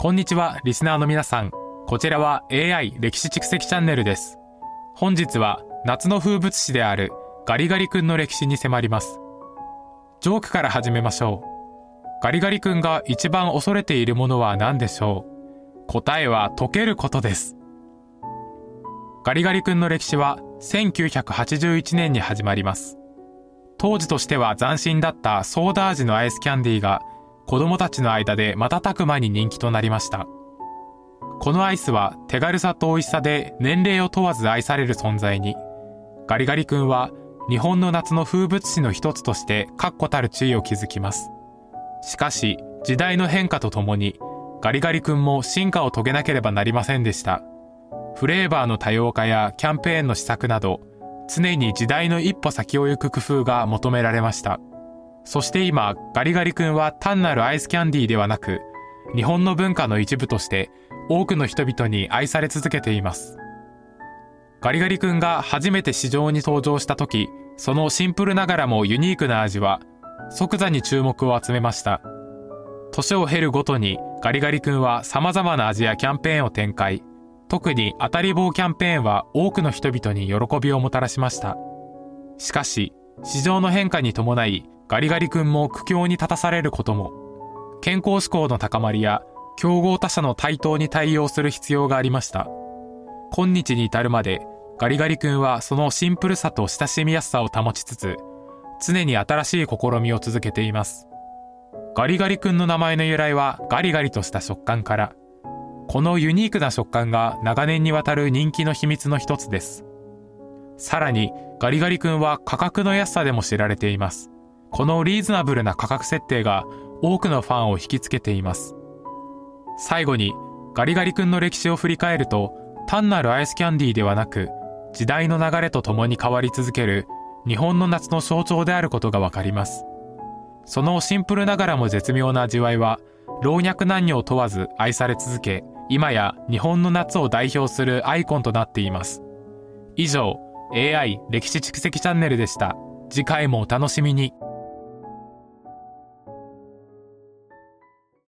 こんにちは、リスナーの皆さん。こちらは AI 歴史蓄積チャンネルです。本日は夏の風物詩であるガリガリ君の歴史に迫ります。ジョークから始めましょう。ガリガリ君が一番恐れているものは何でしょう？答えは溶けることです。ガリガリ君の歴史は1981年に始まります。当時としては斬新だったソーダ味のアイスキャンディーが子供たちの間で瞬く間に人気となりました。このアイスは手軽さと美味しさで年齢を問わず愛される存在に、ガリガリ君は日本の夏の風物詩の一つとして確固たる地位を築きます。しかし、時代の変化とともに、ガリガリ君も進化を遂げなければなりませんでした。フレーバーの多様化やキャンペーンの施策など、常に時代の一歩先を行く工夫が求められました。そして今、ガリガリ君は単なるアイスキャンディーではなく、日本の文化の一部として多くの人々に愛され続けています。ガリガリ君が初めて市場に登場した時、そのシンプルながらもユニークな味は即座に注目を集めました。年を経るごとにガリガリ君は様々な味やキャンペーンを展開。特に当たり棒キャンペーンは多くの人々に喜びをもたらしました。しかし、市場の変化に伴い、ガリガリ君も苦境に立たされることも、健康志向の高まりや競合他社の台頭に対応する必要がありました。今日に至るまで、ガリガリ君はそのシンプルさと親しみやすさを保ちつつ、常に新しい試みを続けています。ガリガリ君の名前の由来はガリガリとした食感から、このユニークな食感が長年にわたる人気の秘密の一つです。さらに、ガリガリ君は価格の安さでも知られています。このリーズナブルな価格設定が多くのファンを引きつけています。最後に、ガリガリ君の歴史を振り返ると、単なるアイスキャンディーではなく、時代の流れとともに変わり続ける日本の夏の象徴であることがわかります。そのシンプルながらも絶妙な味わいは、老若男女を問わず愛され続け、今や日本の夏を代表するアイコンとなっています。以上、AI 歴史蓄積チャンネルでした。次回もお楽しみに。